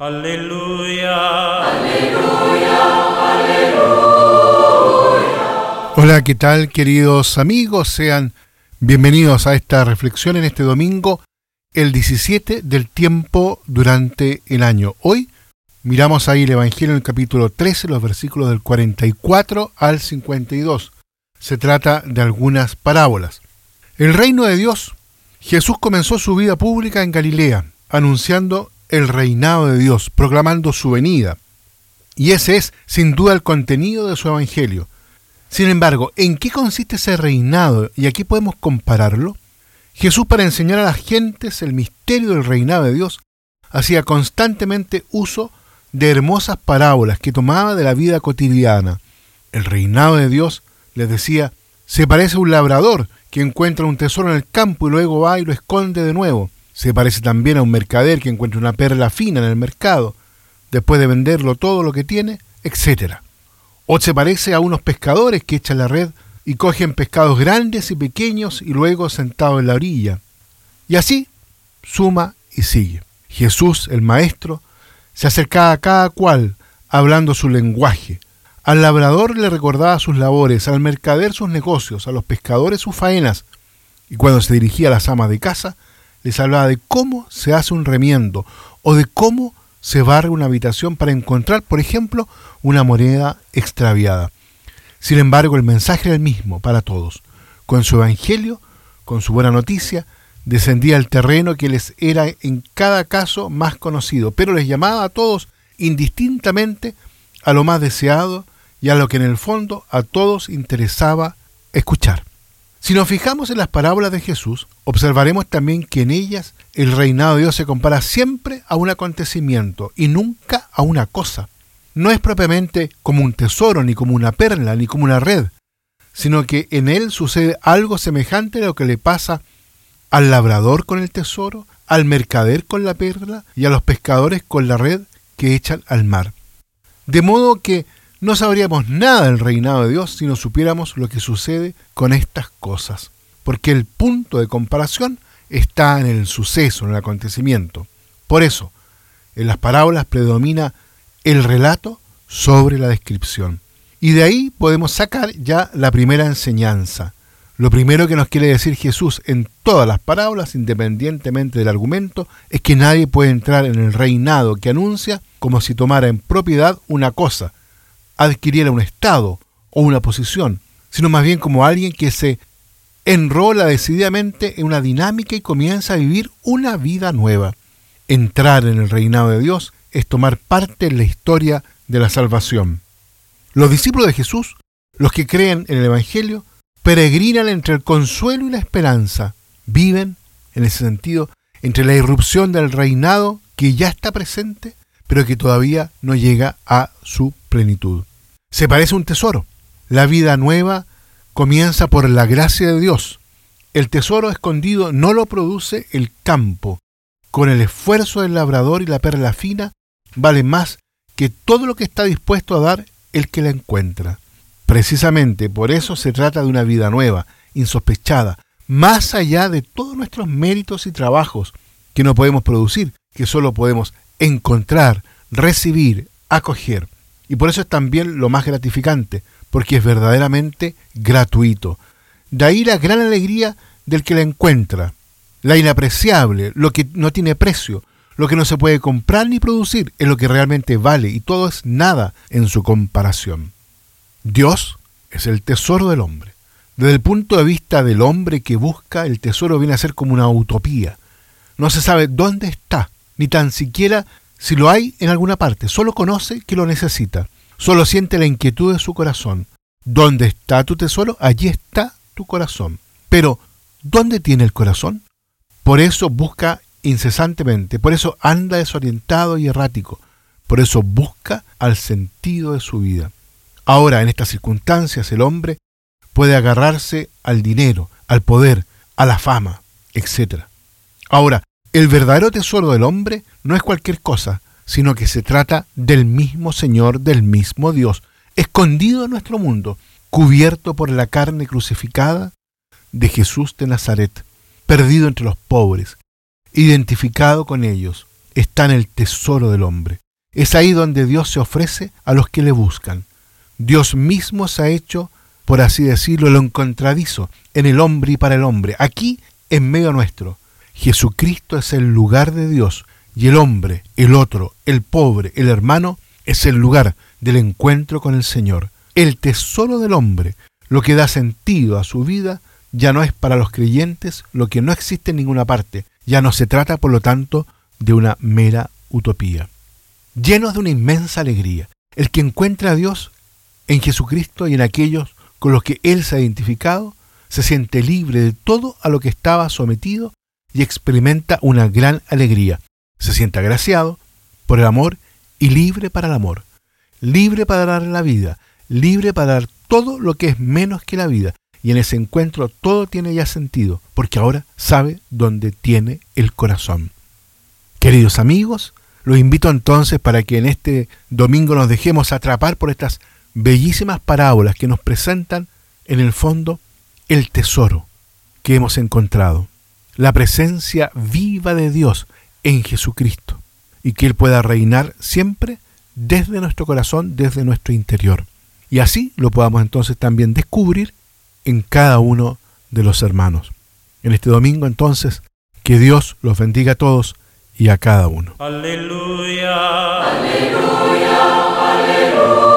Aleluya. Aleluya, aleluya. Hola, ¿qué tal queridos amigos? Sean bienvenidos a esta reflexión en este domingo, el 17 del tiempo durante el año. Hoy miramos ahí el Evangelio en el capítulo 13, los versículos del 44 al 52. Se trata de algunas parábolas. El reino de Dios. Jesús comenzó su vida pública en Galilea, anunciando el reinado de Dios, proclamando su venida. Y ese es, sin duda, el contenido de su Evangelio. Sin embargo, ¿en qué consiste ese reinado y aquí podemos compararlo? Jesús, para enseñar a las gentes el misterio del reinado de Dios, hacía constantemente uso de hermosas parábolas que tomaba de la vida cotidiana. El reinado de Dios, les decía, se parece a un labrador que encuentra un tesoro en el campo y luego va y lo esconde de nuevo. Se parece también a un mercader que encuentra una perla fina en el mercado, después de venderlo todo lo que tiene, etc. O se parece a unos pescadores que echan la red y cogen pescados grandes y pequeños y luego sentados en la orilla. Y así suma y sigue. Jesús, el Maestro, se acercaba a cada cual hablando su lenguaje. Al labrador le recordaba sus labores, al mercader sus negocios, a los pescadores sus faenas, y cuando se dirigía a las amas de casa, les hablaba de cómo se hace un remiendo o de cómo se barre una habitación para encontrar, por ejemplo, una moneda extraviada. Sin embargo, el mensaje era el mismo para todos. Con su evangelio, con su buena noticia, descendía al terreno que les era en cada caso más conocido, pero les llamaba a todos indistintamente a lo más deseado y a lo que en el fondo a todos interesaba escuchar. Si nos fijamos en las parábolas de Jesús, observaremos también que en ellas el reinado de Dios se compara siempre a un acontecimiento y nunca a una cosa. No es propiamente como un tesoro, ni como una perla, ni como una red, sino que en él sucede algo semejante a lo que le pasa al labrador con el tesoro, al mercader con la perla y a los pescadores con la red que echan al mar. De modo que no sabríamos nada del reinado de Dios si no supiéramos lo que sucede con estas cosas, porque el punto de comparación está en el suceso, en el acontecimiento. Por eso, en las parábolas predomina el relato sobre la descripción. Y de ahí podemos sacar ya la primera enseñanza. Lo primero que nos quiere decir Jesús en todas las parábolas, independientemente del argumento, es que nadie puede entrar en el reinado que anuncia como si tomara en propiedad una cosa, adquiriera un estado o una posición, sino más bien como alguien que se enrola decididamente en una dinámica y comienza a vivir una vida nueva. Entrar en el reinado de Dios es tomar parte en la historia de la salvación. Los discípulos de Jesús, los que creen en el Evangelio, peregrinan entre el consuelo y la esperanza. Viven, en ese sentido, entre la irrupción del reinado que ya está presente, pero que todavía no llega a su plenitud se parece a un tesoro. La vida nueva comienza por la gracia de Dios. El tesoro escondido no lo produce el campo. Con el esfuerzo del labrador y la perla fina vale más que todo lo que está dispuesto a dar el que la encuentra. Precisamente por eso se trata de una vida nueva, insospechada, más allá de todos nuestros méritos y trabajos que no podemos producir, que solo podemos encontrar, recibir, acoger. Y por eso es también lo más gratificante, porque es verdaderamente gratuito. De ahí la gran alegría del que la encuentra, la inapreciable, lo que no tiene precio, lo que no se puede comprar ni producir, es lo que realmente vale y todo es nada en su comparación. Dios es el tesoro del hombre. Desde el punto de vista del hombre que busca, el tesoro viene a ser como una utopía. No se sabe dónde está, ni tan siquiera si lo hay en alguna parte, solo conoce que lo necesita, solo siente la inquietud de su corazón. ¿Dónde está tu tesoro? Allí está tu corazón. Pero, ¿dónde tiene el corazón? Por eso busca incesantemente, por eso anda desorientado y errático, por eso busca al sentido de su vida. Ahora, en estas circunstancias, el hombre puede agarrarse al dinero, al poder, a la fama, etc. Ahora, el verdadero tesoro del hombre no es cualquier cosa, sino que se trata del mismo Señor, del mismo Dios, escondido en nuestro mundo, cubierto por la carne crucificada de Jesús de Nazaret, perdido entre los pobres, identificado con ellos, está en el tesoro del hombre. Es ahí donde Dios se ofrece a los que le buscan. Dios mismo se ha hecho, por así decirlo, lo encontradizo en el hombre y para el hombre, aquí en medio nuestro. Jesucristo es el lugar de Dios y el hombre, el otro, el pobre, el hermano, es el lugar del encuentro con el Señor. El tesoro del hombre, lo que da sentido a su vida, ya no es para los creyentes lo que no existe en ninguna parte. Ya no se trata, por lo tanto, de una mera utopía. Llenos de una inmensa alegría, el que encuentra a Dios en Jesucristo y en aquellos con los que Él se ha identificado, se siente libre de todo a lo que estaba sometido y experimenta una gran alegría. Se siente agraciado por el amor y libre para el amor, libre para dar la vida, libre para dar todo lo que es menos que la vida. Y en ese encuentro todo tiene ya sentido, porque ahora sabe dónde tiene el corazón. Queridos amigos, los invito entonces para que en este domingo nos dejemos atrapar por estas bellísimas parábolas que nos presentan en el fondo el tesoro que hemos encontrado, la presencia viva de Dios en Jesucristo y que Él pueda reinar siempre desde nuestro corazón, desde nuestro interior. Y así lo podamos entonces también descubrir en cada uno de los hermanos. En este domingo entonces, que Dios los bendiga a todos y a cada uno. Aleluya. Aleluya. Aleluya.